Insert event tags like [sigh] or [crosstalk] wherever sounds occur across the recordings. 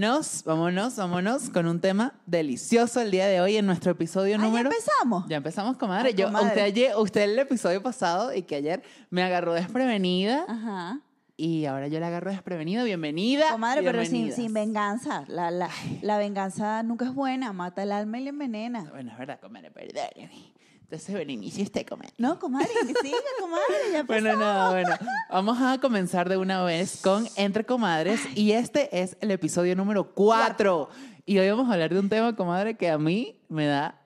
Vámonos, vámonos, vámonos con un tema delicioso el día de hoy en nuestro episodio Ah, ¿ya número. empezamos? Ya empezamos, comadre. Ay, Yo, comadre. usted, ayer, usted el episodio pasado y que ayer me agarró desprevenida Ajá. y ahora yo la agarro desprevenida. Bienvenida. Comadre, pero sin, sin venganza. La, la, la venganza nunca es buena, mata el alma y la envenena. Bueno, es verdad, comadre, perdóneme. Entonces, Berenice, usted, comadre. No, comadre, siga, comadre, ya [laughs] Bueno, no, bueno. Vamos a comenzar de una vez con Entre Comadres y este es el episodio número 4. Y hoy vamos a hablar de un tema, comadre, que a mí me da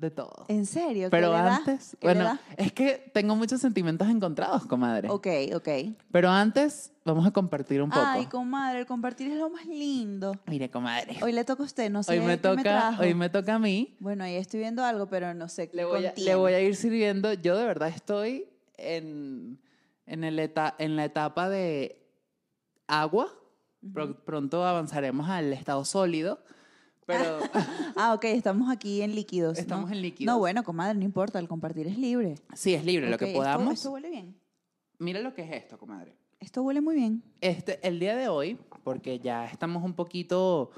de todo. ¿En serio? ¿Qué Pero le da? antes, ¿Qué le bueno, da? es que tengo muchos sentimientos encontrados, comadre. Ok, ok. Pero antes vamos a compartir un poco. Ay, comadre, el compartir es lo más lindo. Mire, comadre. Hoy le toca a usted, no sé Hoy me qué me toca, trajo. hoy me toca a mí. Bueno, ahí estoy viendo algo, pero no sé qué Le voy, a, le voy a ir sirviendo. Yo de verdad estoy en, en, el eta- en la etapa de agua. Pro- pronto avanzaremos al estado sólido. Pero [laughs] Ah, ok, estamos aquí en líquidos. ¿no? Estamos en líquidos. No, bueno, comadre, no importa, el compartir es libre. sí, es libre lo Ok, que esto- podamos. Esto, huele bien. Mira lo que es esto, comadre. Esto huele muy bien. Este, el día de hoy, porque ya estamos un poquito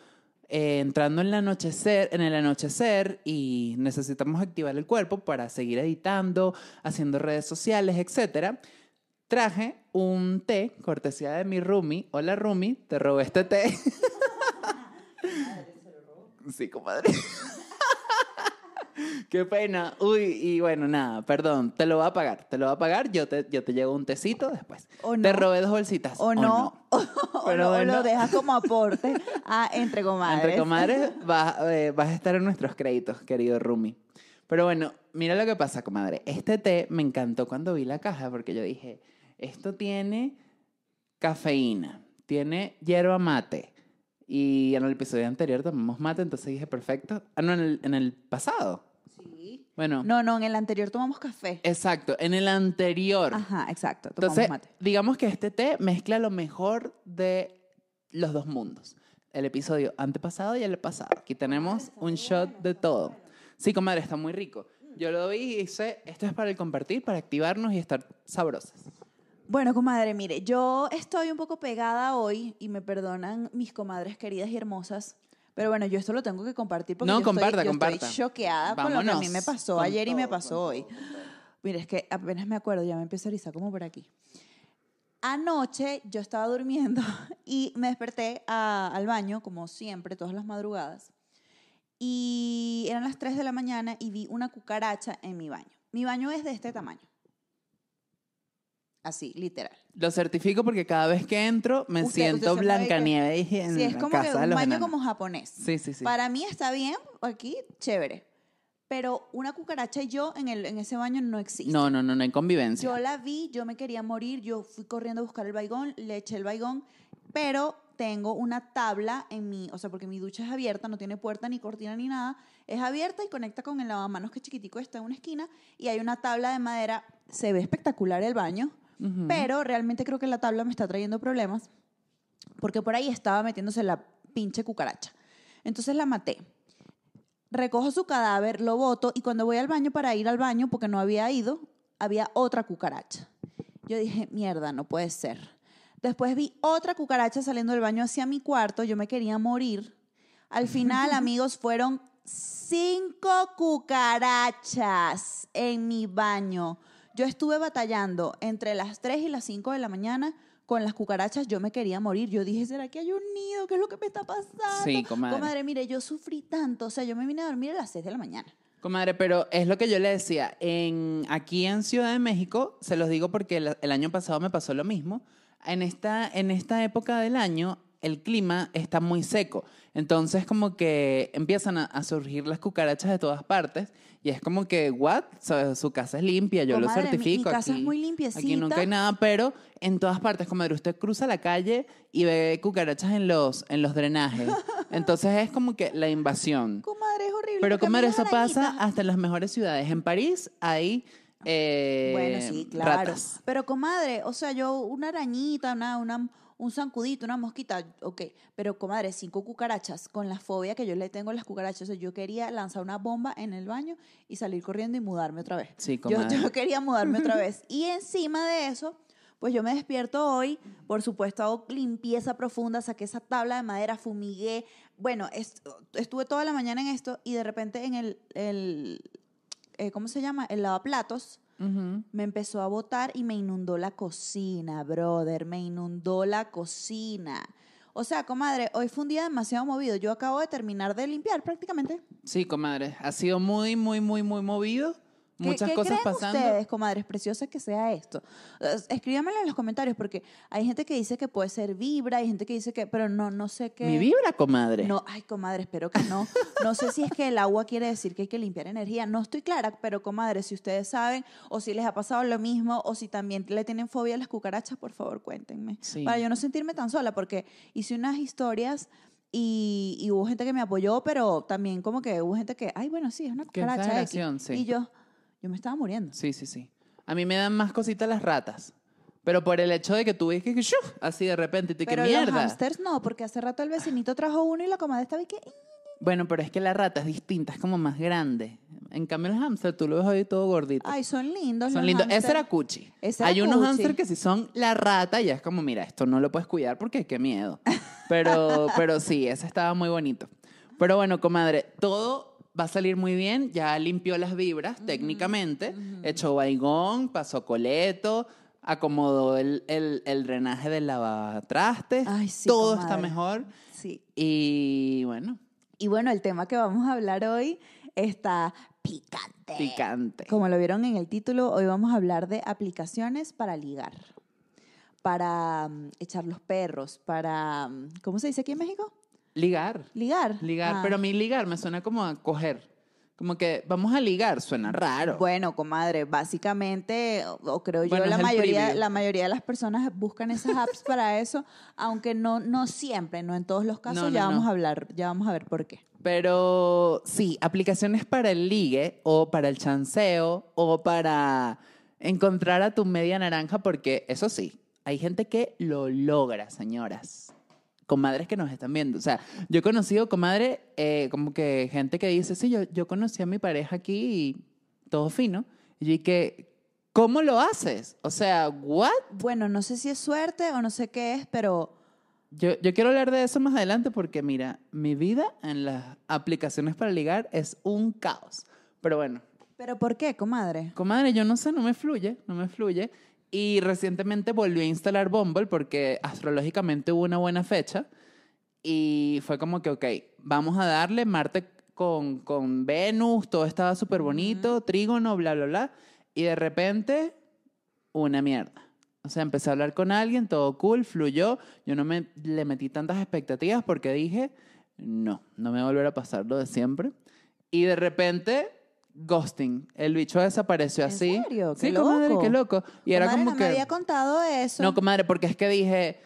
eh, entrando en el anochecer, en el anochecer y necesitamos activar el cuerpo para seguir editando, haciendo redes sociales, etcétera. Traje un té, cortesía de mi Rumi. Hola Rumi, te robé este té. [laughs] sí, comadre. [laughs] Qué pena. Uy, y bueno, nada, perdón, te lo voy a pagar, te lo voy a pagar, yo te, yo te llevo un tecito después. O Te no. robé dos bolsitas. O no, [laughs] o, Pero no, o bueno. lo dejas como aporte a Entre Comadres. [laughs] Entre comadres vas, eh, vas a estar en nuestros créditos, querido Rumi. Pero bueno, mira lo que pasa, comadre. Este té me encantó cuando vi la caja porque yo dije, esto tiene cafeína, tiene hierba mate. Y en el episodio anterior tomamos mate, entonces dije, perfecto. Ah, no, en el, en el pasado. Sí. Bueno, No, no, en el anterior tomamos café. exacto, en el anterior. Ajá, exacto. Tomamos Entonces, mate. digamos que este té mezcla lo mejor de los dos mundos. El episodio antepasado y el pasado. Aquí tenemos un shot de todo. Sí, comadre, está muy rico. Yo lo vi y hice, esto es para el compartir, para activarnos y estar sabrosas. Bueno, comadre, mire, yo estoy un poco pegada hoy y me perdonan mis comadres queridas y hermosas. Pero bueno, yo esto lo tengo que compartir porque No, yo, comparta, estoy, yo comparta. estoy choqueada con lo que a mí Vámonos. me pasó Con ayer y me todo, pasó hoy. Mire, es que apenas me acuerdo, ya me empiezo a erizar como por aquí. Anoche yo estaba durmiendo [laughs] y me desperté a- al baño, como siempre, todas las madrugadas. Y eran las 3 de la mañana y vi una cucaracha en mi baño. Mi baño es de este tamaño. Así, literal. Lo certifico porque cada vez que entro me Usted- siento usted que- Blancanieves en Sí, es la como casa que de un los baño enanos. como japonés. Sí, sí, sí. Para mí está bien, aquí, chévere. Pero una cucaracha y yo en, el, en ese baño no existe. No, no, no, no hay convivencia. Yo la vi, yo me quería morir, yo fui corriendo a buscar el baigón, le eché el baigón, pero tengo una tabla en mi, o sea, porque mi ducha es abierta, no tiene puerta ni cortina ni nada, es abierta y conecta con el lavamanos que chiquitico está en una esquina y hay una tabla de madera, se ve espectacular el baño, Pero realmente creo que la tabla me está trayendo problemas porque por ahí estaba metiéndose la pinche cucaracha. Entonces la maté. Recojo su cadáver, lo boto y cuando voy al baño para ir al baño, porque no había ido, había otra cucaracha. Yo dije, mierda, no puede ser. Después vi otra cucaracha saliendo del baño hacia mi cuarto, yo me quería morir. Al final, [laughs] amigos, fueron cinco cucarachas en mi baño. Yo estuve batallando entre las 3 y las 5 de la mañana con las cucarachas. Yo me quería morir. Yo dije, ¿será que hay un nido? ¿Qué es lo que me está pasando? Sí, comadre. Comadre, mire, yo sufrí tanto. O sea, yo me vine a dormir a las 6 de la mañana. Comadre, pero es lo que yo le decía. En, aquí en Ciudad de México, se los digo porque el, el año pasado me pasó lo mismo. En esta, en esta época del año, el clima está muy seco. Entonces, como que empiezan a, a surgir las cucarachas de todas partes. Y es como que, ¿what? Su casa es limpia, yo Comadre, lo mi- mi certifico. casa es aquí- muy Aquí limpiecita. nunca hay nada, pero en todas partes, comadre, usted cruza la calle y ve cucarachas en los, en los drenajes. [laughs] Entonces, es como que la invasión. Comadre, es horrible. Pero comadre, eso pasa hasta en las mejores ciudades. En París hay eh, Bueno, sí, claro. ratas. Pero, comadre, o sea, yo una arañita, una, una, un zancudito, una mosquita, ok. Pero, comadre, cinco cucarachas, con la fobia que yo le tengo a las cucarachas. O sea, yo quería lanzar una bomba en el baño y salir corriendo y mudarme otra vez. Sí, Yo, comadre. yo quería mudarme otra [laughs] vez. Y encima de eso, Pues yo me despierto hoy, por supuesto hago limpieza profunda, saqué esa tabla de madera, fumigué. Bueno, est- estuve toda la mañana en esto y de repente en el, el eh, ¿cómo se llama? El lavaplatos Me empezó a botar y me inundó la cocina, brother, me inundó la cocina. O sea, comadre, hoy fue un día demasiado movido. Yo acabo de terminar de limpiar prácticamente. Sí, comadre. Ha sido muy, muy, muy, muy movido. ¿Qué- Muchas qué cosas creen pasando. ustedes, comadres preciosas, que sea esto? Eh, Escríbanmelo en los comentarios porque hay gente que dice que puede ser vibra, hay gente que dice que, pero no, no sé qué. Mi vibra, comadre. No, ay, comadre, espero que no. No sé si es que el agua quiere decir que hay que limpiar energía. No estoy clara, pero comadre, si ustedes saben o si les ha pasado lo mismo o si también le tienen fobia a las cucarachas, por favor, cuéntenme. Sí. Para yo no sentirme tan sola, porque hice unas historias y, y hubo gente que me apoyó, pero también como que hubo gente que, ay, bueno, sí, es una Qué cucaracha. X". sí. Y yo, yo me estaba muriendo. Sí, sí, sí. A mí me dan más cositas las ratas. Pero por el hecho de que tú ves que, que ¡shuf! así de repente, y tú, ¿qué Pero los mierda? hamsters no, porque hace rato el vecinito trajo uno y la comadre estaba y que... Bueno, pero es que la rata es distinta, es como más grande. En cambio, el hámster, tú lo ves hoy todo gordito. Ay, son lindos son los lindos. Ese era Cuchi. Ese era Hay unos Cuchi. hámster que sí son la rata y es como, mira, esto no lo puedes cuidar porque qué miedo. Pero, pero sí, ese estaba muy bonito. Pero bueno, comadre, todo va a salir muy bien. Ya limpió las vibras técnicamente. Echó baigón, pasó coleto, acomodó el, el, el drenaje del lavatrastes. Ay, sí, todo está mejor. Sí. Y bueno, Y bueno, el tema que vamos a hablar hoy está picante. picante. Como lo vieron en el título, hoy vamos a hablar de aplicaciones para ligar, para mm, echar los perros, para, mm, ¿cómo se dice aquí en México? Ligar. Ligar. Ligar, Ah. pero a mí ligar me suena como a coger. Como que vamos a ligar, suena raro. Bueno, comadre, básicamente, o, creo yo, la mayoría, preview. la mayoría de las personas buscan esas apps [laughs] para eso, aunque no, no siempre, no en todos los casos, No, no, ya vamos no. a hablar, ya vamos a ver por qué. Pero sí, aplicaciones para el ligue o para el chanceo o para encontrar a tu media naranja, porque eso sí, hay gente que lo logra, señoras. Comadres que nos están viendo. O sea, yo he conocido, comadre, eh, como que gente que dice, sí, yo, yo conocí a mi pareja aquí y todo fino. Y yo dije, ¿cómo lo haces? O sea, ¿what? Bueno, no sé si es suerte o no sé qué es, pero Yo, yo quiero hablar de eso más adelante porque, mira, mi vida en las aplicaciones para ligar es un caos. Pero bueno, ¿pero por qué, comadre? comadre, yo no sé, no me fluye, no me fluye. Y recientemente volví a instalar Bumble porque astrológicamente hubo una buena fecha. Y fue como que, ok, vamos a darle Marte con, con Venus, todo estaba súper bonito, trígono, bla, bla, bla. Y de repente, una mierda. O sea, empecé a hablar con alguien, todo cool, fluyó. Yo no me le metí tantas expectativas porque dije, no, no me va a volver a pasar lo de siempre. Y de repente, ghosting. El bicho desapareció ¿En así. serio? Qué sí, comadre, loco. qué loco. Y era Comadre, como no que... me había contado eso. No, comadre, porque es que dije,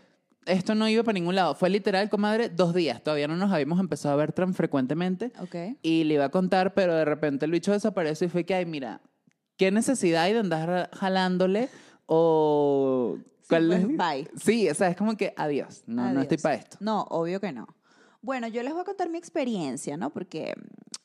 esto no iba para ningún lado. Fue literal, comadre, dos días. Todavía no nos habíamos empezado a ver tan frecuentemente. Ok. Y le iba a contar, pero de repente el bicho desapareció y fue que, ay, mira, ¿qué necesidad hay de andar jalándole? O... ¿cuál pues, es? bye. Sí, o sea, es como que adiós. No, no Adiós. estoy para esto. No, obvio que no. Bueno, yo les voy a contar mi experiencia, ¿no? Porque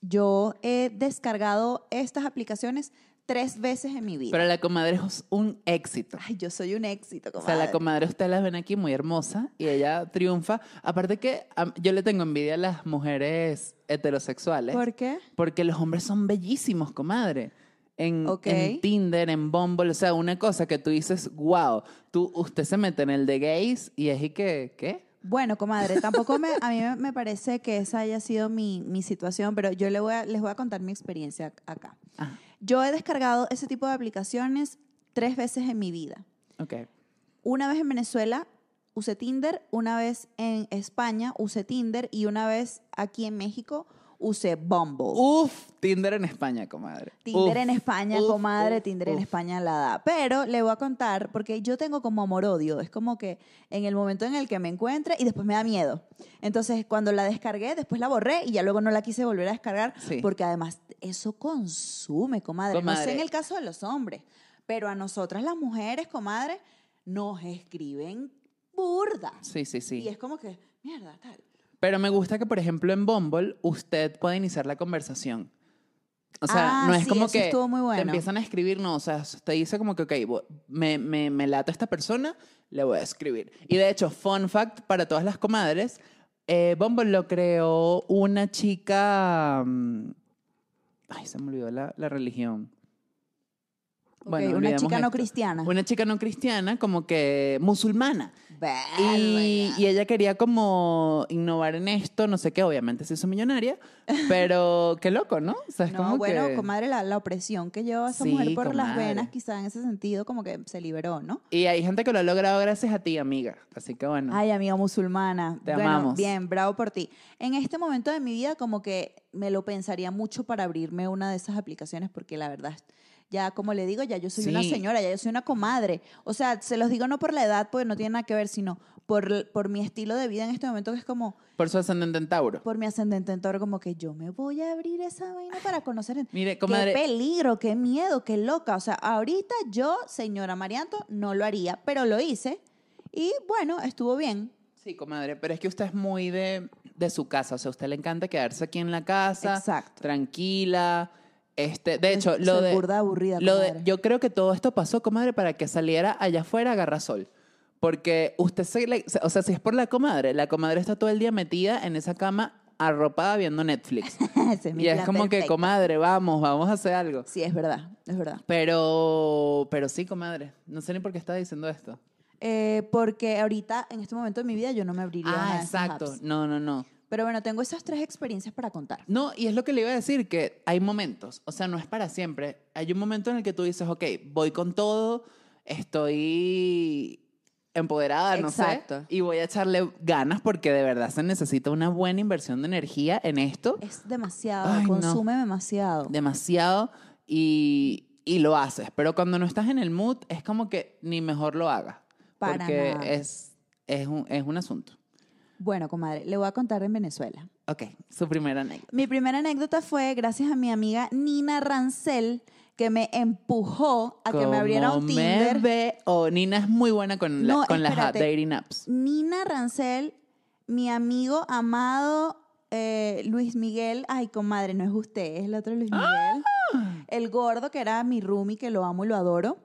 yo he descargado estas aplicaciones tres veces en mi vida. Pero la comadre es un éxito. Ay, yo soy un éxito, O sea, comadre. la comadre ustedes la ven aquí muy hermosa y ella triunfa. Aparte que yo le tengo envidia a las mujeres heterosexuales. ¿Por qué? Porque los hombres son bellísimos, comadre. En, Ok. en Tinder, en Bumble, o sea, una cosa que tú dices, wow, tú, usted se mete en el de gays y es y que, ¿qué? Bueno, comadre, tampoco me, a mí me- parece que esa haya sido mi, mi situación, pero yo le voy a- les voy a contar mi experiencia acá. Yo he descargado ese tipo de aplicaciones tres veces en mi vida. ok. Una vez en Venezuela usé Tinder, una vez en España usé Tinder y una vez aquí en México usé Bumble. Uf, Tinder en España, comadre. Tinder Uf, en España, uf, comadre, uf, Tinder en. España la da. Pero le voy a contar, porque yo tengo como amor-odio. Es como que en el momento en el que me encuentre y después me da miedo. Entonces, cuando la descargué, después la borré y ya luego no la quise volver a descargar, Sí. porque además eso consume, comadre. No sé Comadre. en el caso de los hombres, pero a nosotras las mujeres, comadre, nos escriben burda. Sí, sí, sí. Y es como que, mierda, tal. Pero me gusta que, por ejemplo, en Bumble usted puede iniciar la conversación. O sea, Ah, no es sí, como eso que estuvo muy te bueno. empiezan a escribir, no, o sea, te dice como que, ok, me, me, me lata esta persona, le voy a escribir. Y de hecho, fun fact para todas las comadres, eh, Bumble lo creó una chica... mm, Ay, se me olvidó la, la religión. Ok, Bueno, una chica no esto. cristiana. Una chica no cristiana, como que musulmana. Y, y ella quería como innovar en esto, no sé qué, obviamente se hizo millonaria, pero qué loco, ¿no? O sea, es No, como bueno, que... comadre, la, la opresión que lleva esa Sí, mujer por las comadre. venas, quizá en ese sentido, como que se liberó, ¿no? Y hay gente que lo ha logrado gracias a ti, amiga. Así que bueno. Ay, amiga musulmana. Te bueno, amamos. bien, bravo por ti. En este momento de mi vida, como que me lo pensaría mucho para abrirme una de esas aplicaciones, porque la verdad, ya como le digo, ya yo soy una señora, ya yo soy una comadre. O sea, se los digo no por la edad, porque no tiene nada que ver, sino por, por mi estilo de vida en este momento, que es como, Por su ascendente en Tauro. por mi ascendente en Tauro, como que yo me voy a abrir esa vaina para conocer. Mire, Qué comadre, peligro, qué miedo, qué loca. O sea, ahorita yo, señora Marianto, no lo haría, pero lo hice y bueno, estuvo bien. sí, comadre, pero es que usted es muy de, de su casa. O sea, a usted le encanta quedarse aquí en la casa, Exacto. tranquila. Este, de hecho, Soy lo de, burda aburrida, lo de, yo creo que todo esto pasó, comadre, para que saliera allá afuera a Garrasol. Porque usted se, le- o sea, si es por la comadre, la comadre está todo el día metida en esa cama arropada viendo Netflix. [laughs] Es y es como que, perfecto. comadre, vamos, vamos a hacer algo. Sí, es verdad, es verdad. Pero, pero sí, comadre. No sé ni por qué está diciendo esto. Eh, porque ahorita, en este momento de mi vida, yo no me abriría Ah, esas exacto. apps. No, no, no. Pero bueno, tengo esas tres experiencias para contar. No, y es lo que le iba a decir, que hay momentos, o sea, no es para siempre. Hay un momento en el que tú dices, ok, voy con todo, estoy empoderada, no Exacto. sé, y voy a echarle ganas porque de verdad se necesita una buena inversión de energía en esto, Es demasiado, Ay, no. consume demasiado. demasiado, y, y lo haces. Pero cuando no estás en el mood, es como que ni mejor lo hagas, Para porque nada. es, es, un, es un asunto. Bueno, comadre, le voy a contar en Venezuela. Ok, su primera anécdota. Mi primera anécdota fue gracias a mi amiga Nina Rancel, que me empujó a que me abriera un Tinder. Me veo. Nina es muy buena con, la- No, con las dating apps. Nina Rancel, mi amigo amado eh, Luis Miguel, ay, comadre, no es usted, es el otro Luis Miguel. El gordo, que era mi roomie, que lo amo y lo adoro.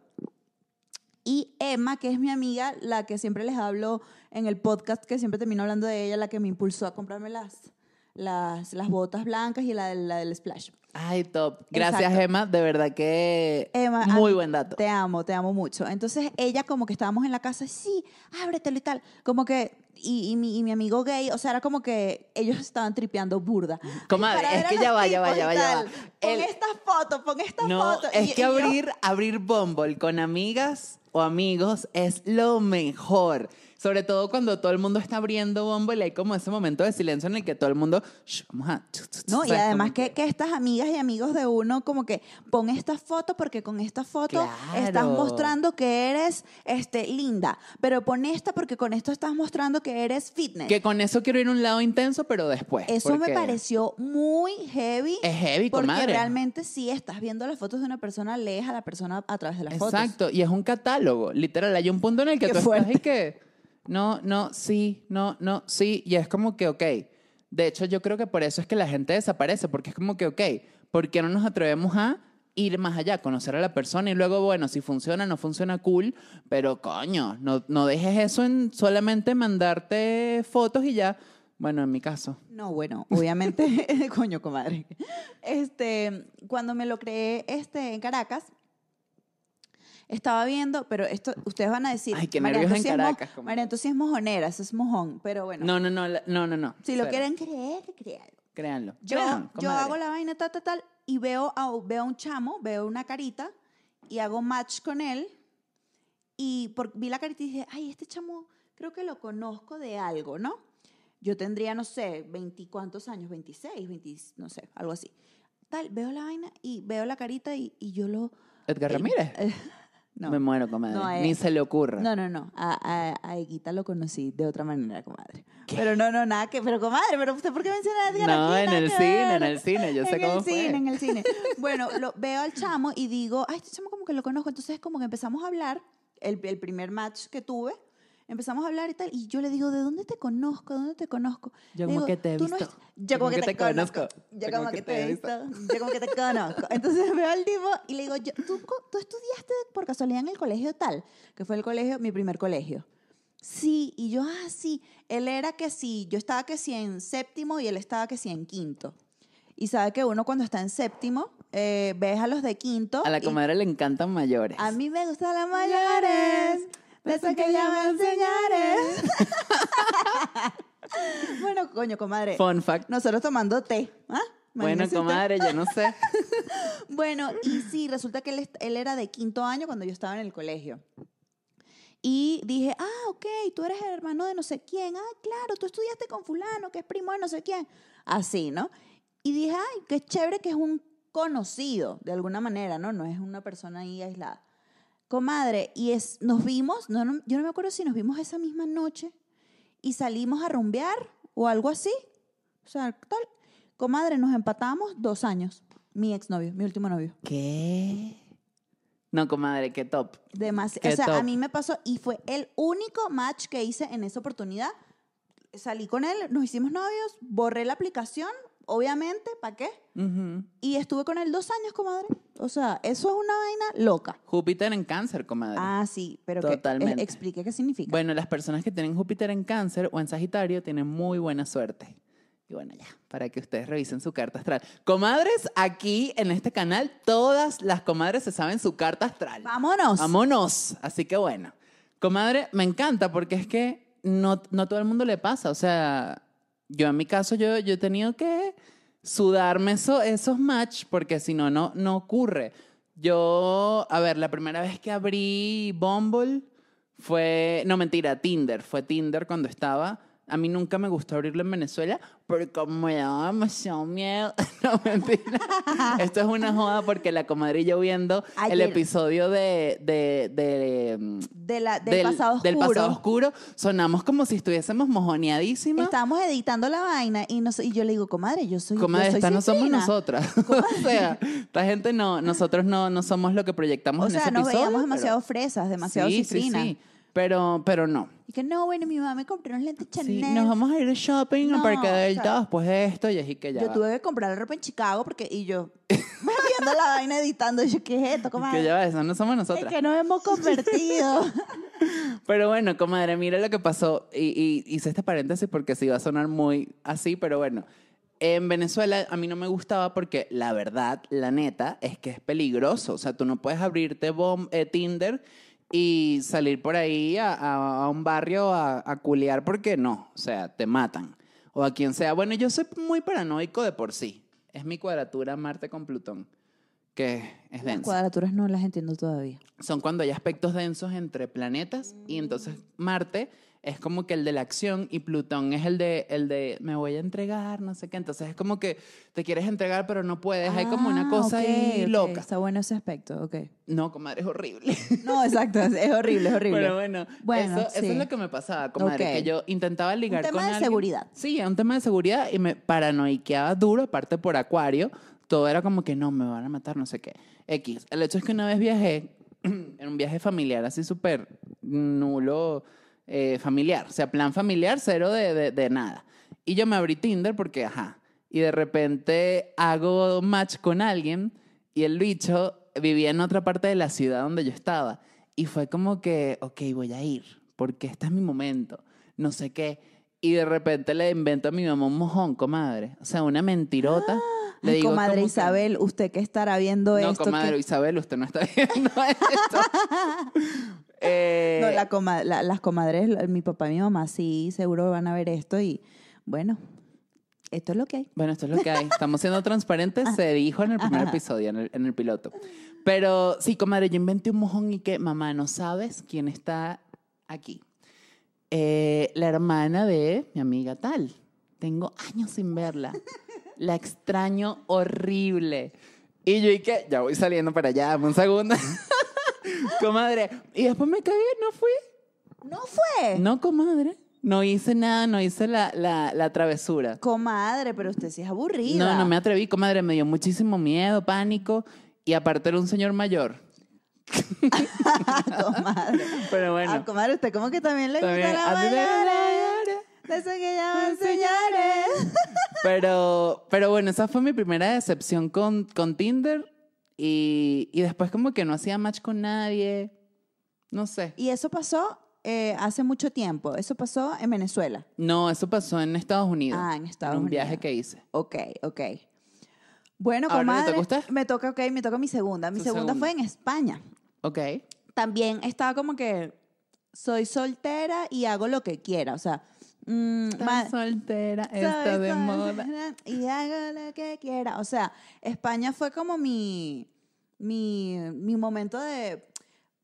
Y Emma, que es mi amiga, la que siempre les hablo en el podcast, que siempre termino hablando de ella, la que me impulsó a comprarme las, las, las botas blancas y la, la del splash. Ay, top. Gracias, Exacto. Emma. De verdad que Emma, muy buen dato. Te amo, te amo mucho. Entonces ella como que estábamos en la casa, sí, ábretelo y tal. Como que, y, y mi, y mi amigo gay, o sea, era como que ellos estaban tripeando burda. Comadre, es que ya va, ya va, ya va, ya va. Pon El- esta foto, pon esta No, foto. es Y- que y yo- abrir, abrir Bumble con amigas o amigos es lo mejor. Sobre todo cuando todo el mundo está abriendo Bumble y hay como ese momento de silencio en el que todo el mundo, "Shh, vamos a... No, y además que, que estas amigas y amigos de uno, como que pon esta foto porque con esta foto estás mostrando que eres este, linda, pero pon esta porque con esto estás mostrando que eres fitness. Que con eso quiero ir a un lado intenso, pero después. Eso me pareció muy heavy. Es heavy, Porque comadre. realmente sí estás viendo las fotos de una persona, lees a la persona a través de las fotos. Exacto, y es un catálogo, literal. Hay un punto en el que Qué tú fuerte. estás y que no, no, sí, no, no, sí, y es como que, ok. De hecho, yo creo que por eso es que la gente desaparece, porque es como que, ok, ¿por qué no nos atrevemos a ir más allá, conocer a la persona y luego, bueno, si funciona, no funciona, cool, pero coño, no, no dejes eso en solamente mandarte fotos y ya. Bueno, en mi caso. No, bueno, obviamente, [laughs] coño, comadre. Este, cuando me lo creé este, en Caracas, estaba viendo, pero esto, ustedes van a decir, Ay, qué nervios en Caracas, comadre. María, sí es mojonera, eso es mojón, pero bueno, No, no, no, no, no, no. si lo cero. quieren creer, créanlo. Créanlo. Yo, Créanlo, yo hago la vaina tal, tal, tal, y veo a, veo a un chamo, veo una carita, y hago match con él, y por- vi la carita y dije, ay, este chamo, creo que lo conozco de algo, ¿no? Yo tendría, no sé, 20 cuántos años, 26, 20, no sé, algo así. Tal, veo la vaina y veo la carita y, y yo lo... Edgar eh, Ramírez. eh, [laughs] no. Me muero, comadre. No, eh, Ni se le ocurra. No, no, no. A, a, a Eguita lo conocí de otra manera, comadre. Pero no, no, nada que. Pero, comadre, ¿pero usted por qué menciona a Edgar No, en el cine, ver. en el cine, yo sé en cómo el fue. cine, en el cine. [laughs] Bueno, lo, veo al chamo y digo, ay, este chamo como que lo conozco. Entonces, como que empezamos a hablar, el, el primer match que tuve, Empezamos a hablar y tal, y yo le digo, ¿de dónde te conozco? ¿De dónde te conozco? Yo Le como digo, que te he "Tú no visto. es- Yo como que te conozco. Yo como que te he visto. Yo como que te conozco. Entonces veo al tipo y le digo, yo, ¿tú, ¿tú estudiaste por casualidad en el colegio tal? Que fue el colegio, mi primer colegio. Sí, y yo, ah, sí. Él era que sí, yo estaba que sí en séptimo y él estaba que sí en quinto. Y sabe que uno cuando está en séptimo, eh, ves a los de quinto. A la y- comadre le encantan mayores. a mí me gustan las mayores, de que llaman señores. [laughs] bueno, coño, comadre. Fun fact. Nosotros tomando té. ¿ah? Bueno, comadre, yo no sé. [laughs] Bueno, y sí, resulta que él era de quinto año cuando yo estaba en el colegio. Y dije, ah, ok, tú eres el hermano de no sé quién. Ah, claro, tú estudiaste con fulano, que es primo de no sé quién. Así, ¿no? Y dije, ay, qué chévere que es un conocido, de alguna manera, ¿no? No es una persona ahí aislada. Comadre, y es, nos vimos, no, no, yo no me acuerdo si nos vimos esa misma noche y salimos a rumbear o algo así. O sea, tal. Comadre, nos empatamos dos años. Mi exnovio, mi último novio. ¿Qué? No, comadre, qué top. Demasi- Qué o sea, top. a mí me pasó y fue el único match que hice en esa oportunidad. Salí con él, nos hicimos novios, borré la aplicación, obviamente, ¿para qué? Y estuve con él dos años, comadre. O sea, eso es una vaina loca. Júpiter en cáncer, comadre. Ah, sí, pero que, Totalmente. eh, explique qué significa. Bueno, las personas que tienen Júpiter en cáncer o en Sagitario tienen muy buena suerte. Y bueno, ya, para que ustedes revisen su carta astral. Comadres, aquí en este canal, todas las comadres se saben su carta astral. Vámonos. Vámonos. Así que bueno. Comadre, me encanta porque es que no, no todo el mundo le pasa. O sea, yo en mi caso, yo, yo he tenido que sudarme eso, esos match porque si no, no, no ocurre. Yo, a ver, la primera vez que abrí Bumble fue, no mentira, Tinder. Fue Tinder cuando estaba. A mí nunca me gustó abrirlo en Venezuela porque me daba demasiado miedo. [laughs] No, mentira. Esto es una joda porque la comadre y yo viendo el Ayer. episodio de, de, de, de la, del, pasado oscuro. del pasado oscuro, sonamos como si estuviésemos mojoneadísimas. Estábamos editando la vaina y, nos- y yo le digo, comadre, yo soy Comadre, estas no somos Cifrina". nosotras. [laughs] o sea, esta gente no, nosotros no, no somos lo que proyectamos O en sea, ese nos episodio. veíamos pero- demasiado fresas, demasiado sí, sí, sí. Pero, pero no. Y que no, bueno, mi mamá me compró unos lentes Sí, Chanel. nos vamos a ir de shopping No, a Parque o Delta sea, después de esto y así que ya. Yo va. tuve que comprar la ropa en Chicago porque, y yo, viendo la vaina editando, y yo, ¿qué es esto, que comadre? ya va, eso no somos es nosotras. que nos hemos convertido. [laughs] Pero bueno, comadre, mira lo que pasó. Y, y hice este paréntesis porque se iba a sonar muy así, pero bueno. En Venezuela a mí no me gustaba porque la verdad, la neta, es que es peligroso. O sea, tú no puedes abrirte bom- eh, Tinder y salir por ahí a, a- a un barrio a, a culear porque no. O sea, te matan. O a quien sea. Bueno, yo soy muy paranoico de por sí. Es mi cuadratura Marte con Plutón, que es Las densa cuadraturas no las entiendo todavía. son cuando hay aspectos densos entre planetas y entonces Marte es como que el de la acción y Plutón es el de el de me voy a entregar, no sé qué. Entonces es como que te quieres entregar pero no puedes. hay como una Ah, cosa ahí ok, loca. Está bueno ese aspecto, ok. No, comadre, es horrible. No, exacto, es, horrible, es horrible. Pero bueno, Bueno, eso, es lo que me pasaba, comadre, Ok. que yo intentaba ligar tema con de alguien. seguridad. Sí, un tema de seguridad y me paranoiqueaba duro, aparte por acuario. Todo era como que no, me van a matar, no sé qué. X. El hecho es que una vez viajé, [clears throat] en un viaje familiar así súper nulo eh, familiar. O sea, plan familiar, cero de, de- de nada. Y yo me abrí Tinder porque, ajá. Y de repente hago match con alguien y el bicho vivía en otra parte de la ciudad donde yo estaba. Y fue como que, ok, voy a ir, porque este es mi momento, no sé qué. Y de repente le invento a mi mamá un mojón, comadre. O sea, una mentirota. [gasps] le Ay, digo comadre que- Isabel, usted que estará viendo no, esto. comadre que- Isabel, usted no está [laughs] viendo esto. [laughs] [laughs] Eh, No, la coma- la- las comadres, la- mi papá y mi mamá sí seguro van a ver esto y bueno, esto es lo que hay. Bueno, esto es lo que hay. Estamos siendo transparentes, se [laughs] dijo en el primer episodio, en el, en el piloto. Pero sí, comadre, yo inventé un mojón y que, mamá, no sabes quién está aquí. Eh, la hermana de mi amiga tal. Tengo años sin verla. La extraño horrible. Y yo, ¿y qué? Ya voy saliendo para allá, dame un segundo. [laughs] comadre. Y después me caí, no fui. No fue. No, comadre. No hice nada, no hice la, la, la travesura. Comadre, pero usted sí es aburrida. No, no me atreví, comadre, me dio muchísimo miedo, pánico. Y aparte era un señor mayor. [laughs] comadre. Pero bueno. Ah, comadre, usted como que también le también- gusta la mayores. De eso que llaman señores. Pero, pero bueno, esa fue mi primera decepción con, con Tinder. Y, y después como que no hacía match con nadie. No sé. Y eso pasó eh, hace mucho tiempo. Eso pasó en Venezuela. No, eso pasó en Estados Unidos. Ah, en Estados en un viaje Unidos. que hice. Ok, ok. Bueno, ¿Ahora comadre. toca usted? Me toca, ok, me toca mi segunda. Mi segunda, segunda. fue en España. Ok. También estaba como que soy soltera y hago lo que quiera. O sea, mm, Está soltera, está de moda. soltera [laughs] Y hago lo que quiera. O sea, España fue como mi, mi, mi momento de...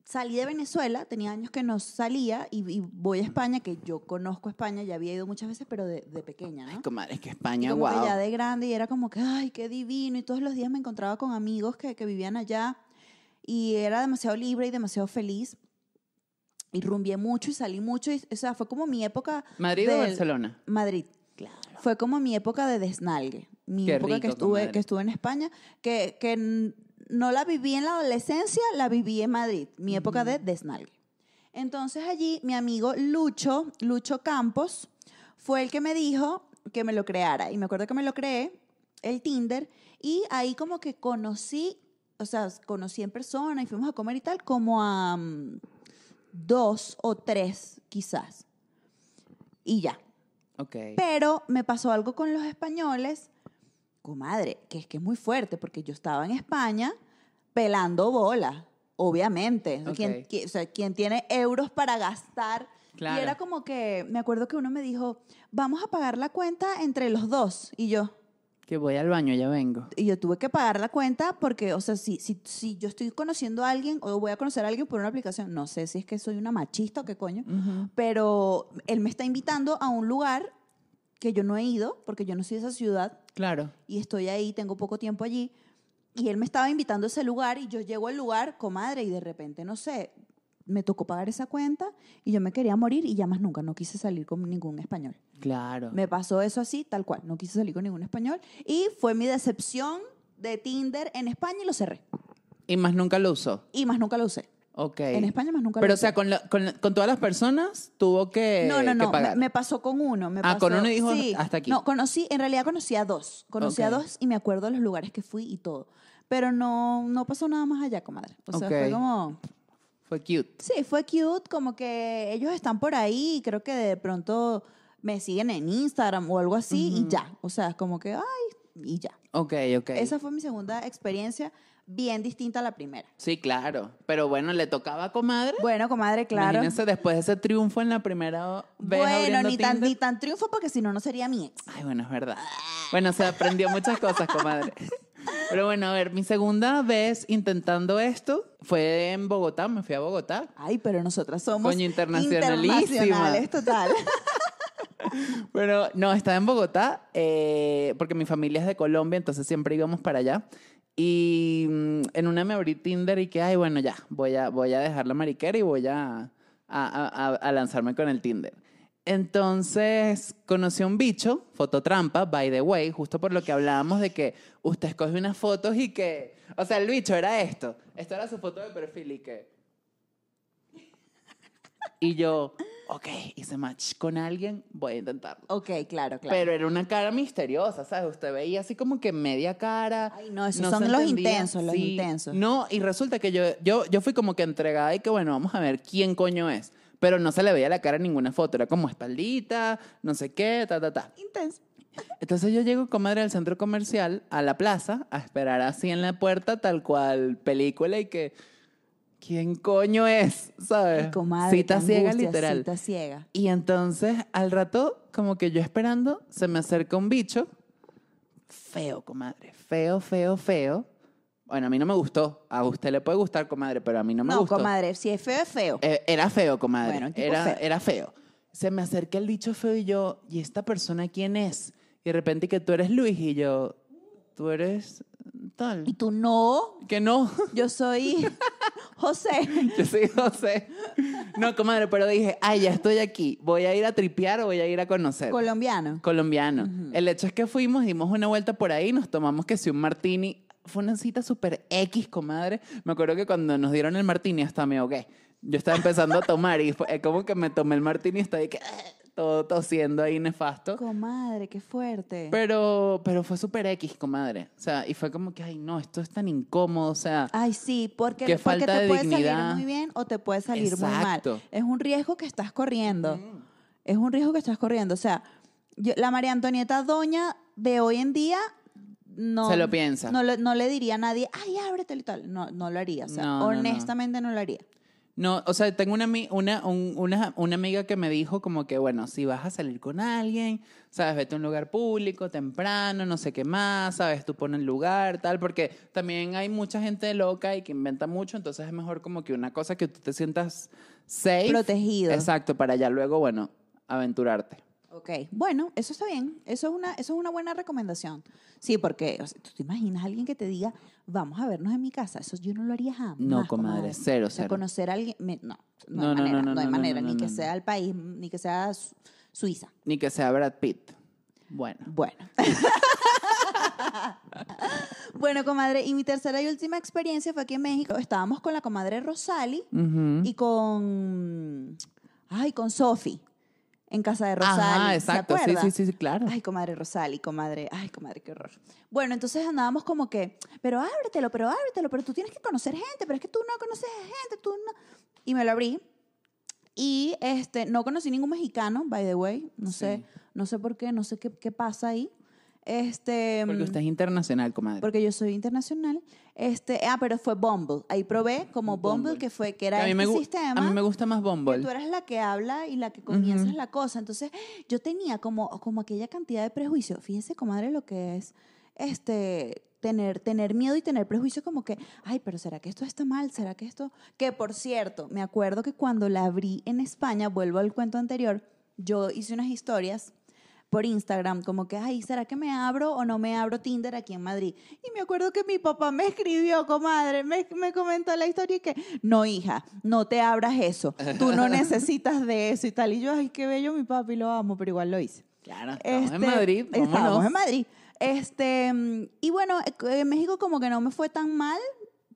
Salí de Venezuela, tenía años que no salía y, y voy a España, que yo conozco España, ya había ido muchas veces, pero de, de pequeña, ¿no? Comadre, es que Y España, como guau. que ya de grande y era como que, ay, qué divino. Y todos los días me encontraba con amigos que, que vivían allá y era demasiado libre y demasiado feliz. Y rumbié mucho y salí mucho. Y, o sea, fue como mi época. ¿Madrid o Barcelona? Madrid. Claro. Fue como mi época de desnalgue. Mi Qué época que, estuve, que estuve en España, que, que no la viví en la adolescencia, la viví en Madrid. Mi época de desnalgue. Entonces allí mi amigo Lucho, Lucho Campos, fue el que me dijo que me lo creara. Y me acuerdo que me lo creé, el Tinder, y ahí como que conocí, o sea, conocí en persona y fuimos a comer y tal, como a mm, dos o tres quizás. Y ya. Ok. Pero me pasó algo con los españoles, comadre, que es que es muy fuerte, porque yo estaba en España pelando bola, obviamente. Quien, qui- o sea, quien tiene euros para gastar. Claro. Y era como que, me acuerdo que uno me dijo, vamos a pagar la cuenta entre los dos. Y yo, Que voy al baño, ya vengo. y yo tuve que pagar la cuenta porque, o sea, si, si, si yo estoy conociendo a alguien o voy a conocer a alguien por una aplicación, no sé si es que soy una machista o qué coño, Ujú. pero él me está invitando a un lugar que yo no he ido, porque yo no soy de esa ciudad Claro. y estoy ahí, tengo poco tiempo allí, y él me estaba invitando a ese lugar y yo llego al lugar, comadre, y de repente, no sé, me tocó pagar esa cuenta y yo me quería morir y ya más nunca, no quise salir con ningún español. Claro. Me pasó eso así, tal cual, no quise salir con ningún español y fue mi decepción de Tinder en España y lo cerré. Y más nunca lo usó. Y más nunca lo usé. Ok. En España más nunca Pero, lo o sea, usé. con, la- con, la- con todas las personas tuvo que, No, no, que no. Me, pagar. me pasó con uno. Me Ah, pasó- con uno y dijo, sí. hasta aquí. No, conocí, en realidad conocí a dos. Conocí a Ok. dos y me acuerdo los lugares que fui y todo. Pero no, no pasó nada más allá, comadre. O sea, Ok. fue como. Fue cute. Sí, fue cute, como que ellos están por ahí y creo que de pronto me siguen en Instagram o algo así y ya. O sea, es como que, ay, y ya. Ok, ok. Esa fue mi segunda experiencia, bien distinta a la primera. Sí, claro. Pero bueno, le tocaba a comadre. Bueno, comadre, claro. Imagínense después de ese triunfo en la primera vez Bueno, ni tan, ni tan triunfo porque si no, no sería mi ex. Ay, bueno, es verdad. Bueno, se aprendió muchas cosas, comadre. Pero bueno, a ver, mi segunda vez intentando esto fue en Bogotá. Me fui a Bogotá. Ay, pero nosotras somos Coño, internacionalísima. internacionales, total. Pero no, estaba en Bogotá eh, porque mi familia es de Colombia, entonces siempre íbamos para allá. Y mm, en una me abrí Tinder y que, ay, bueno, ya, voy a, voy a dejar la mariquera y voy a, a, a- lanzarme con el Tinder. Entonces conocí a un bicho, fototrampa, by the way, justo por lo que hablábamos de que usted escoge unas fotos y que, o sea, el bicho era esto, esto era su foto de perfil y que... Y yo, ok, hice match con alguien, voy a intentarlo. ok, claro, claro. Pero era una cara misteriosa, ¿sabes? Usted veía así como que media cara. Ay, no, esos se son los entendía. intensos, los intensos. No, y resulta que yo, yo, yo fui como que entregada y que bueno, vamos a ver quién coño es. Pero no se le veía la cara en ninguna foto, era como espaldita, no sé qué, ta, ta, ta. Intenso. Entonces yo llego, comadre, al centro comercial, a la plaza, a esperar así en la puerta, tal cual película y que... ¿Quién coño es? ¿Sabes? Comadre, Cita ciega, angustia, literal. Cita ciega. Y entonces, al rato, como que yo esperando, se me acerca un bicho. Feo, comadre. Feo, feo, feo. Bueno, a mí no me gustó. A usted le puede gustar, comadre, pero a mí no me No, gustó. comadre, si es feo, es feo. Eh, era feo, comadre. Bueno, era, feo. era feo. Se me acerca el bicho feo y yo, ¿y esta persona quién es? Y de repente que tú eres Luis y yo, tú eres tal. Y tú no, Que no. yo soy [laughs] José. Yo soy José. No, comadre, pero dije, ay, ya estoy aquí. ¿Voy a ir a tripear o voy a ir a conocer? Colombiano. colombiano. El hecho es que fuimos, dimos una vuelta por ahí, nos tomamos que si un martini fue una cita súper X, comadre. Me acuerdo que cuando nos dieron el martini hasta me ahogué. Yo estaba empezando a tomar y fue como que me tomé el martini y estaba ahí que, todo tosiendo ahí nefasto. Comadre, qué fuerte. Pero, pero fue súper X, comadre. O sea, y fue como que, ay, no, esto es tan incómodo. O sea, Ay, sí, porque, Qué porque falta te de puede dignidad. salir muy bien o te puede salir muy mal. Exacto. Es un riesgo que estás corriendo. Es un riesgo que estás corriendo. O sea, yo- la María Antonieta Doña de hoy en día no, Se lo piensa. No, le- no le diría a nadie, ay, ábretelo y tal. No, no lo haría. O sea, No, no, no. honestamente no lo haría. No, o sea, tengo una, una, un- una, una amiga que me dijo como que, bueno, si vas a salir con alguien, sabes, vete a un lugar público, temprano, no sé qué más, sabes, tú pones el lugar, tal, porque también hay mucha gente loca y que inventa mucho, entonces es mejor como que una cosa que tú te sientas safe. Protegido. Exacto, para ya luego, bueno, aventurarte. Ok, bueno, eso está bien. Eso es una, eso es una buena recomendación. Sí, porque o sea, tú te imaginas a alguien que te diga, vamos a vernos en mi casa. Eso yo no lo haría jamás. No, comadre, cero, O sea, cero. conocer a alguien, me- no, no, No, hay no, manera, no, no, hay manera, ni que sea el país, ni que sea Su- Suiza. Ni que sea Brad Pitt. Bueno. Bueno. [laughs] bueno, comadre, y mi tercera y última experiencia fue aquí en México. Estábamos con la comadre Rosali y con, ay, con Sofi en casa de Rosali. Ajá, ¿se exacto. Sí, acuerda? sí, sí, sí, claro. Ay, comadre Rosali, comadre, ay, comadre, qué horror. Bueno, entonces andábamos como que, pero ábretelo, pero ábretelo, pero tú tienes que conocer gente, pero es que tú no conoces gente, tú no. Y me lo abrí. Y este, no conocí ningún mexicano, by the way. No sé, Sí. no sé por qué, no sé qué, qué pasa ahí. Este, Porque usted es internacional, comadre. porque yo soy internacional. Este, ah, pero fue Bumble. Ahí probé como Bumble, Bumble. que fue que Que era a, mí me este sistema. a mí me gusta más que Bumble. tú eres la que habla y la que comienzas Ujú. la cosa. Entonces, yo tenía como, como aquella cantidad de prejuicio. Fíjese, comadre, lo que es este tener, tener miedo y tener prejuicio como que, ay, pero ¿será que esto está mal? ¿Será que esto...? Que, por cierto, me acuerdo que cuando la abrí en España, vuelvo al cuento anterior, yo hice unas historias por Instagram, como que, ay, ¿será que me abro o no me abro Tinder aquí en Madrid? Y me acuerdo que mi papá me escribió, comadre, me, me comentó la historia y que, no, hija, no te abras eso, tú no [laughs] necesitas de eso y tal. Y yo, ay, qué bello mi papi, lo amo, pero igual lo hice. Claro, estamos en Este, Madrid. Vámonos. en Madrid. Este, y bueno, eh, en México como que no me fue tan mal.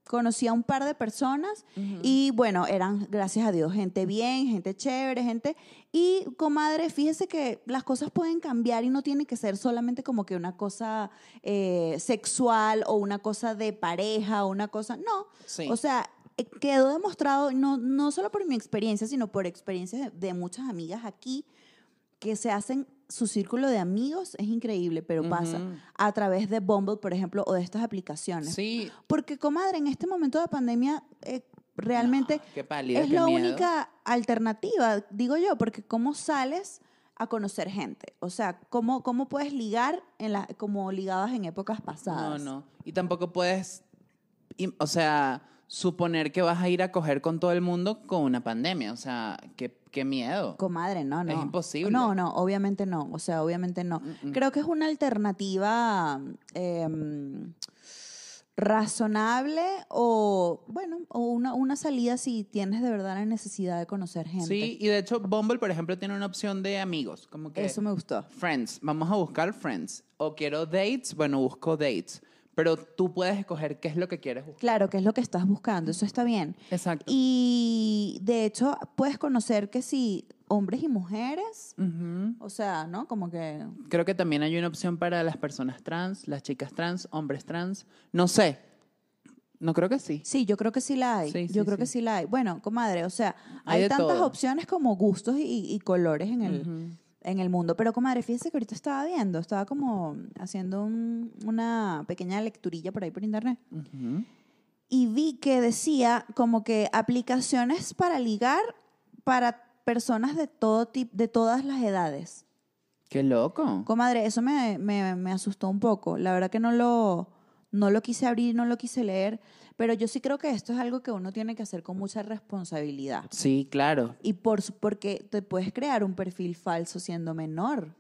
Conocí a un par de personas y bueno, eran, gracias a Dios, gente bien, gente chévere, gente... Y, comadre, fíjese que las cosas pueden cambiar y no tiene que ser solamente como que una cosa eh, sexual o una cosa de pareja o una cosa... No, Sí. o sea, eh, quedó demostrado, no, no solo por mi experiencia, sino por experiencias de, de muchas amigas aquí, que se hacen su círculo de amigos, es increíble, pero pasa a través de Bumble, por ejemplo, o de estas aplicaciones. Sí. Porque, comadre, en este momento de pandemia, eh, realmente No, pálida, es la miedo. única alternativa, digo yo, porque ¿cómo sales a conocer gente? O sea, ¿cómo, cómo puedes ligar en la, como ligabas en épocas No, pasadas? no. Y tampoco puedes, o sea, suponer que vas a ir a coger con todo el mundo con una pandemia. O sea, qué, qué miedo. Comadre, no, no. Es imposible. No, no, obviamente no. O sea, obviamente no. Creo que es una alternativa em, razonable o, bueno, o una, una salida si tienes de verdad la necesidad de conocer gente. Sí, y de hecho Bumble, por ejemplo, tiene una opción de amigos, como que Eso me gustó. friends, vamos a buscar friends. O quiero dates, bueno, busco dates. Pero tú puedes escoger qué es lo que quieres buscar. Claro, que es lo que estás buscando. Eso está bien. Exacto. Y de hecho, puedes conocer que si hombres y mujeres, o sea, ¿no? Como que Creo que también hay una opción para las personas trans, las chicas trans, hombres trans. No sé. No creo que sí. Sí, yo creo que sí la hay. Sí, yo sí, creo que sí. la hay. Bueno, comadre, o sea, Hay tantas todo. opciones como gustos y, y colores en el. En el mundo. Pero, comadre, fíjese que ahorita estaba viendo, estaba como haciendo un- una pequeña lecturilla por ahí por internet. Ujú. Y vi que decía como que aplicaciones para ligar para personas de todo tipo, de todas las edades. Qué loco. Comadre, eso me, me, me asustó un poco. La verdad que no lo, no lo quise abrir, no lo quise leer, pero yo sí creo que esto es algo que uno tiene que hacer con mucha responsabilidad. Sí, claro. Y por, porque te puedes crear un perfil falso siendo menor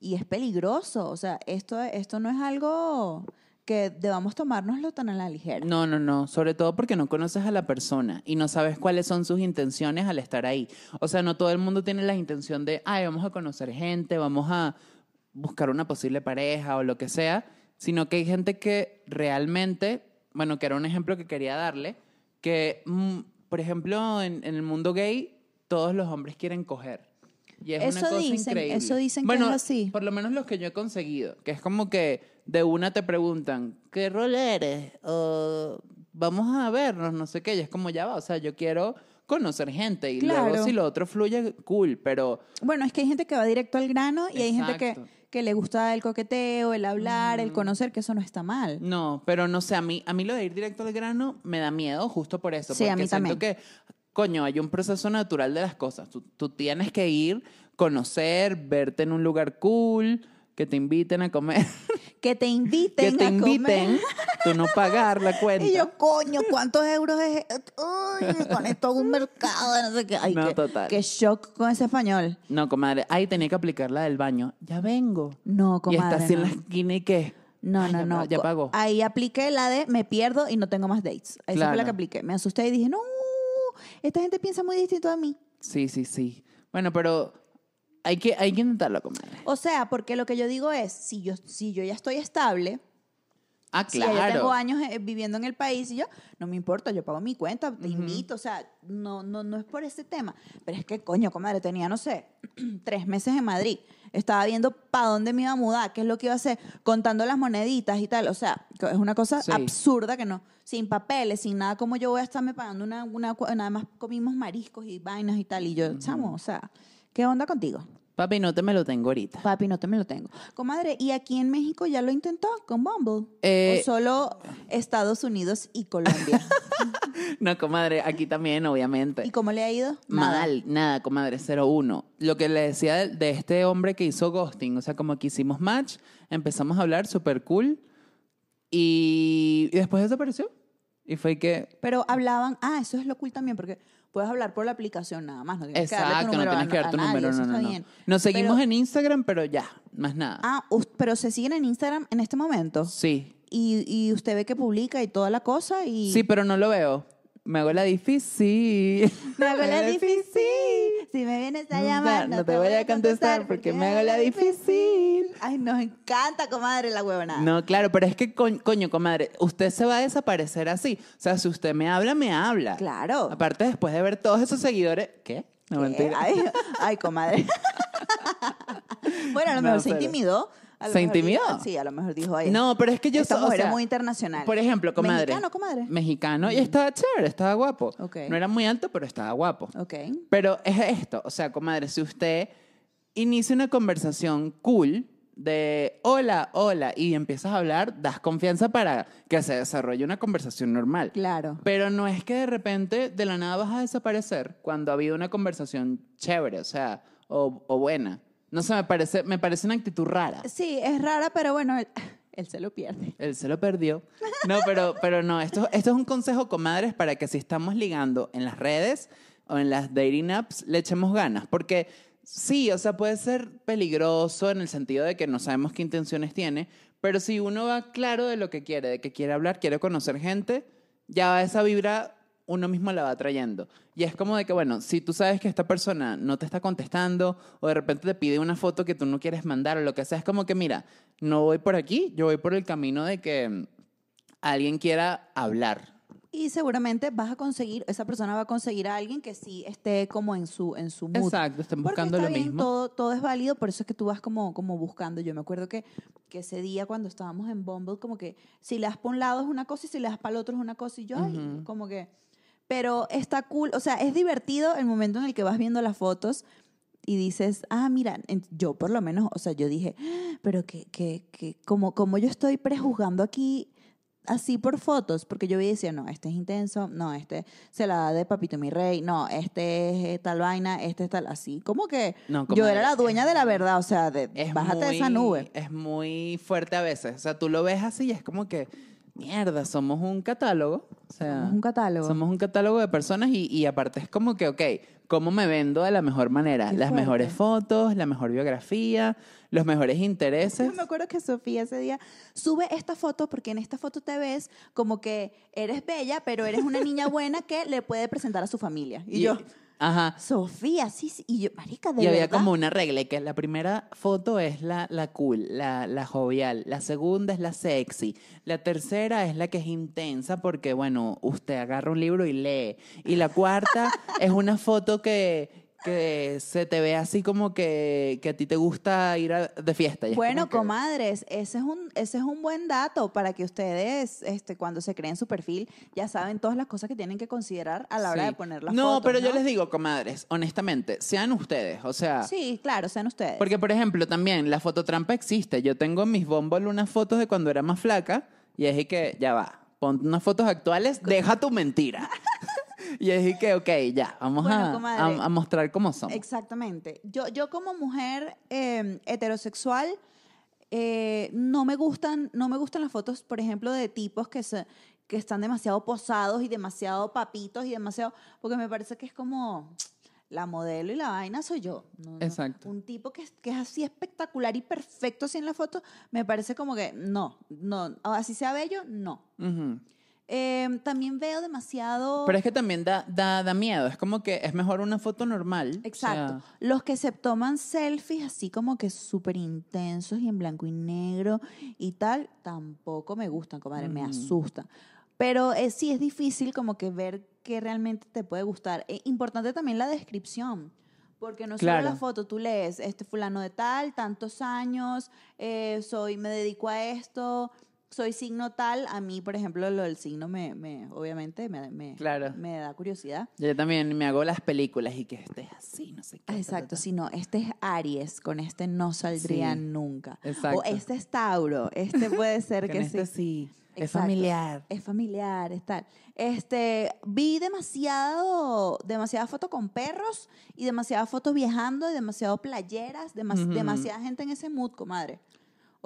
y es peligroso. O sea, esto, esto no es algo que debamos tomárnoslo tan a la ligera. No, no, no. Sobre todo porque no conoces a la persona y no sabes cuáles son sus intenciones al estar ahí. O sea, no todo el mundo tiene la intención de, ay, vamos a conocer gente, vamos a buscar una posible pareja o lo que sea, sino que hay gente que realmente, bueno, que era un ejemplo que quería darle, que, mm, por ejemplo, en, en el mundo gay, todos los hombres quieren coger. Y es Eso una cosa dicen, increíble. eso dicen que bueno, es así. Por lo menos los que yo he conseguido, que es como que de una te preguntan, ¿qué rol eres? O vamos a vernos, no sé qué. Y es como ya va, o sea, yo quiero conocer gente y luego si lo otro fluye, cool, pero Bueno, es que hay gente que va directo al grano y hay gente que. Que le gusta el coqueteo, el hablar, el conocer, que eso no está mal. No, pero no sé, a mí, a mí lo de ir directo al grano me da miedo justo por eso. Sí, a porque mí siento también. que, coño, hay un proceso natural de las cosas. Tú, tú tienes que ir, conocer, verte en un lugar cool, que te inviten a comer, [laughs] Que te inviten que te a inviten, comer. tú no pagar la [laughs] cuenta. Y yo, coño, ¿cuántos euros es? Uy, con esto un [laughs] mercado, no sé qué. Ay, No, qué, total. qué shock con ese español. No, comadre, ay, tenía que aplicar la del baño. Ya vengo. No, y comadre. está así en no. la esquina y qué. No, Ay, no, ya no. Ya pagó. Ahí apliqué la de me pierdo y no tengo más dates. Esa fue la Claro. que apliqué. Me asusté y dije, no, esta gente piensa muy distinto a mí. Sí, sí, sí. Bueno, pero hay que, hay que intentarlo, comadre. O sea, porque lo que yo digo es, si yo, si yo ya estoy estable, Ah, si ya yo claro. tengo años eh, viviendo en el país y yo, no me importa, yo pago mi cuenta, te invito, o sea, no, no, no es por ese tema. Pero es que, coño, comadre, tenía, no sé, [clears throat] tres meses en Madrid. Estaba viendo para dónde me iba a mudar, qué es lo que iba a hacer, contando las moneditas y tal. O sea, es una cosa Sí. absurda que no, sin papeles, sin nada, como yo voy a estarme pagando una, una, nada más comimos mariscos y vainas y tal. Y yo, chamo, o sea, ¿qué onda contigo? Papi, no te me lo tengo ahorita. Papi, no te me lo tengo. Comadre, ¿y aquí en México ya lo intentó con Bumble? Eh, ¿O solo Estados Unidos y Colombia? [laughs] No, comadre, aquí también, obviamente. ¿Y cómo le ha ido? Nada. Mal, nada, comadre, 0-1. Lo que le decía de, de este hombre que hizo ghosting, o sea, como que hicimos match, empezamos a hablar súper cool y, y después desapareció. Y fue que, Pero hablaban, ah, eso es lo cool también, porque puedes hablar por la aplicación nada más. No tienes que darle tu exacto, no número tienes a- que dar tu número, no, no, está no. bien. Nos seguimos Pero- en Instagram, pero ya, más nada. Ah, pero se siguen en Instagram en este momento. Sí, Y, y usted ve que publica y toda la cosa y... sí, pero no lo veo. Me hago la difícil. Me hago la [laughs] difícil. Si me vienes a llamar, no te voy a contestar porque me hago la difícil. Ay, nos encanta, comadre, la huevona. No, claro, pero es que, co- coño, comadre, usted se va a desaparecer así. O sea, si usted me habla, me habla. Claro. Aparte, después de ver todos esos seguidores. ¿Qué? No, ¿Qué? mentira. Ay, [laughs] ay, comadre. [laughs] bueno, a lo No, mejor se pero- intimidó. A lo ¿Se mejor intimidó? dijo- sí, a lo mejor dijo ahí. No, pero es que yo Esta o mujer es sea, muy internacional. Por ejemplo, comadre. Mexicano, comadre. Mexicano y estaba chévere, estaba guapo. Ok. No era muy alto, pero estaba guapo. Ok. Pero es esto, o sea, comadre, si usted inicia una conversación cool de hola, hola, y empiezas a hablar, das confianza para que se desarrolle una conversación normal. Claro. Pero no es que de repente de la nada vas a desaparecer cuando ha habido una conversación chévere, o sea, o, o buena. No sé, me parece, me parece una actitud rara. Sí, es rara, pero bueno, él, él [laughs] se lo pierde. Él se lo perdió. No, pero, pero no, esto, esto es un consejo, comadres, para que si estamos ligando en las redes o en las dating apps, le echemos ganas. Porque sí, o sea, puede ser peligroso en el sentido de que no sabemos qué intenciones tiene, pero si uno va claro de lo que quiere, de que quiere hablar, quiere conocer gente, ya esa vibra uno mismo la va trayendo. Y es como de que, bueno, si tú sabes que esta persona no te está contestando o de repente te pide una foto que tú no quieres mandar o lo que sea, es como que, mira, no voy por aquí, yo voy por el camino de que alguien quiera hablar. Y seguramente vas a conseguir, esa persona va a conseguir a alguien que sí esté como en su, en su mood. Exacto, estén buscando está lo bien, mismo. Todo, todo es válido, por eso es que tú vas como, como buscando. Yo me acuerdo que, que ese día cuando estábamos en Bumble, como que si le das para un lado es una cosa y si le das para el otro es una cosa y yo, ay, Ujú. como que... Pero está cool, o sea, es divertido el momento en el que vas viendo las fotos y dices, ah, mira, yo por lo menos, o sea, yo dije, "Ah, pero que, que, que como, como yo estoy prejuzgando aquí así por fotos, porque yo decía, no, este es intenso, no, este se la da de papito mi rey, no, este es tal vaina, este es tal, así, como que No, yo era la dueña de la verdad, o sea, de, Es bájate de esa nube. Es muy fuerte a veces. O sea, tú lo ves así y es como que, mierda, somos un catálogo. O sea, Somos un catálogo. Somos un catálogo de personas y, y aparte es como que, ok, ¿cómo me vendo de la mejor manera? Qué Las fuerte. mejores fotos, la mejor biografía, los mejores intereses. Yo me acuerdo que Sofía ese día sube esta foto porque en esta foto te ves como que eres bella, pero eres una niña buena que le puede presentar a su familia. Y, yo, Ajá. Sofía, sí, sí. Y yo, marica, de Y había verdad. como una regla, y que la primera foto es la, la cool, la, la jovial, la segunda es la sexy, la tercera es la que es intensa porque, bueno, usted agarra un libro y lee, y la cuarta [laughs] es una foto que, que se te ve así como que, que a ti te gusta ir a- de fiesta. y es Bueno, como que- comadres, ese es un ese es un buen dato para que ustedes, este, cuando se creen su perfil, ya saben todas las cosas que tienen que considerar a la hora Sí. de poner las No, fotos. pero yo les digo, comadres, honestamente, sean ustedes, o sea... Sí, claro, sean ustedes. Porque, por ejemplo, también la fototrampa existe. Yo tengo en mis Bumble unas fotos de cuando era más flaca y es y que, ya va, ponte unas fotos actuales, deja tu mentira. [laughs] [laughs] y es que, ok, ya, vamos Bueno, a, a- a mostrar cómo somos. Exactamente. Yo, yo como mujer eh, heterosexual, eh, no me gustan, no me gustan las fotos, por ejemplo, de tipos que se, que están demasiado posados y demasiado papitos y demasiado, porque me parece que es como la modelo y la vaina soy yo. No, no. Exacto. Un tipo que, es- que es así espectacular y perfecto así en la foto, me parece como que no, no, así sea bello, no. Ujú. Eh, también veo demasiado... Pero es que también da, da, da miedo. Es como que es mejor una foto normal. Exacto. o sea, Los que se toman selfies así como que súper intensos y en blanco y negro y tal, tampoco me gustan, comadre, me Mm. asustan. Pero eh, sí es difícil como que ver qué realmente te puede gustar. Es importante también la descripción. Porque no solo Claro. la foto, tú lees, este fulano de tal, tantos años, eh, soy, me dedico a esto, soy signo tal. A mí, por ejemplo, lo del signo me, me obviamente, me, me, Claro. me da curiosidad. yo también me hago las películas y que estés así, no sé qué. Exacto, si no, este es Aries, con este no saldría Sí, nunca. exacto. O este es Tauro, este puede [laughs] ser Que este sí. sí. Es familiar. Es familiar, es tal. Este, vi demasiado, demasiada foto con perros y demasiadas fotos viajando, y demasiado playeras, demas- demasiada gente en ese mood, comadre.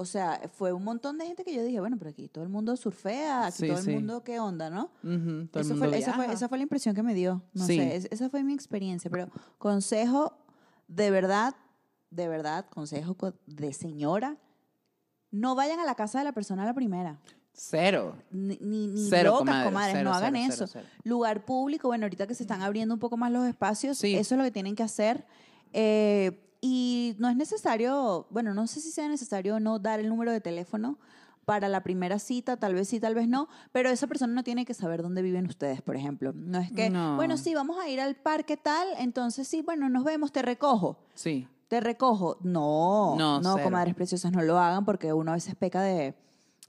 O sea, fue un montón de gente que yo dije, bueno, pero aquí todo el mundo surfea, aquí Sí, todo sí. el mundo, ¿qué onda, no? Ujú, todo el Eso mundo fue, esa, fue, esa fue la impresión que me dio. No Sí. sé, es- esa fue mi experiencia. Pero consejo, de verdad, de verdad, consejo co- de señora, no vayan a la casa de la persona a la primera. Cero. Ni, ni, ni Cero, locas, comadre, comadres, cero, no hagan cero, eso. Lugar público, bueno, ahorita que se están abriendo un poco más los espacios, eso es lo que tienen que hacer. Eh, y no es necesario, bueno, no sé si sea necesario o no dar el número de teléfono para la primera cita, tal vez sí, tal vez no, pero esa persona no tiene que saber dónde viven ustedes, por ejemplo. No es que, No. bueno, sí, vamos a ir al parque tal, entonces sí, bueno, nos vemos, te recojo. Sí. Te recojo. No, No, no, comadres preciosas, no lo hagan porque uno a veces peca de,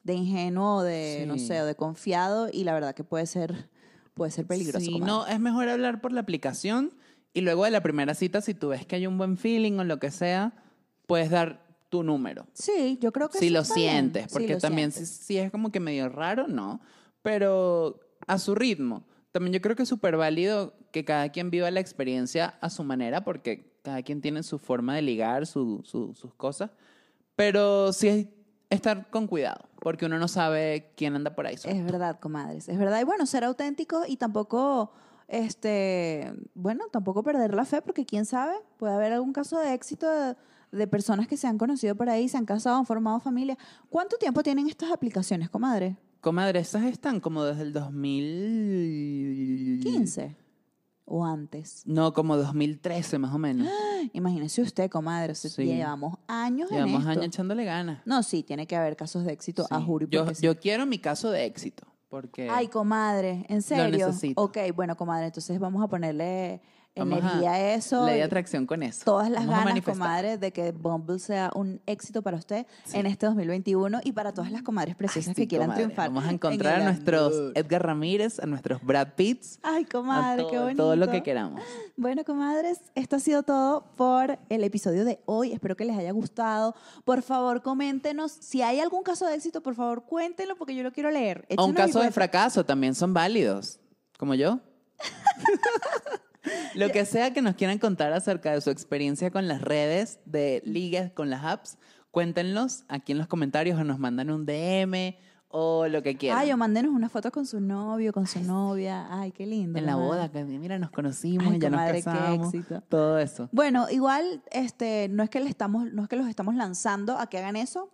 de ingenuo, de, no sé, o de confiado y la verdad que puede ser, puede ser peligroso. Sí, comadre. no, es mejor hablar por la aplicación y luego de la primera cita, si tú ves que hay un buen feeling o lo que sea, puedes dar tu número. Sí, yo creo que Si lo bien. sientes, Sí, porque lo también si, sientes. si es como que medio raro, no, pero a su ritmo. También yo creo que es súper válido que cada quien viva la experiencia a su manera, porque cada quien tiene su forma de ligar, su- su- sus cosas, pero sí es estar con cuidado, porque uno no sabe quién anda por ahí. Es verdad, comadres, es verdad. Y bueno, ser auténtico y tampoco, este, bueno, tampoco perder la fe, porque quién sabe, puede haber algún caso de éxito de, de personas que se han conocido por ahí, se han casado, han formado familia. ¿Cuánto tiempo tienen estas aplicaciones, comadre? Comadre, esas están como desde el 2000... 15 o antes. No, como 2013 más o menos. [gasps] Imagínese usted, comadre, o sea, Sí. llevamos años en Llevamos esto. años echándole ganas. No, sí, tiene que haber casos de éxito, a Sí. y yo, sí. yo quiero mi caso de éxito, porque... Ay, comadre, ¿en serio? necesito. Ok, bueno, comadre, entonces vamos a ponerle Vamos energía a eso. Ley de atracción con eso. Todas las Vamos ganas, manifestar. comadre, de que Bumble sea un éxito para usted Sí. en este 2021 y para todas las comadres Ay, preciosas sí, que quieran comadre. triunfar. Vamos a en encontrar el a nuestros amor. Edgar Ramírez, a nuestros Brad Pitts, Ay, comadre, todo, qué bonito. todo lo que queramos. Bueno, comadres, esto ha sido todo por el episodio de hoy. Espero que les haya gustado. Por favor, coméntenos. Si hay algún caso de éxito, por favor, cuéntenlo porque yo lo quiero leer. O un Échenos caso de fracaso también son válidos, como yo. [laughs] Lo que sea que nos quieran contar acerca de su experiencia con las redes de ligas con las apps, cuéntenlos aquí en los comentarios o nos mandan un DM o lo que quieran. Ay, o mándenos una foto con su novio, con su novia. Ay, qué lindo. en la boda, que mira, nos conocimos, Ay, ya nos casamos, éxito. todo eso. Bueno, igual, este, no es que le estamos, no es que los estamos lanzando a que hagan eso,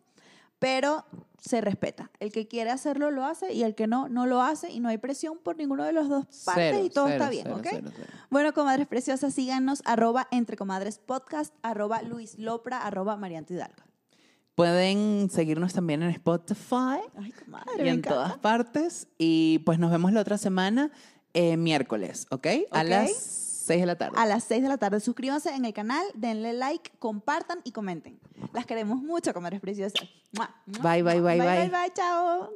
pero se respeta. El que quiere hacerlo lo hace y el que no, no lo hace y no hay presión por ninguno de los dos partes Cero, y todo cero, está bien, cero, ¿ok? Bueno, comadres preciosas, síganos arroba entre comadres podcast, arroba Luis Lopra, arroba Mariante Hidalgo. Pueden seguirnos también en Spotify Ay, comadre, y en encanta. todas partes. Y pues nos vemos la otra semana, eh, miércoles, ¿ok? A las 6 de la tarde. A las 6 de la tarde. Suscríbanse en el canal, denle like, compartan y comenten. Las queremos mucho, comadres preciosas. Bye, bye, mua. bye, Bye, bye. bye, bye. Chao.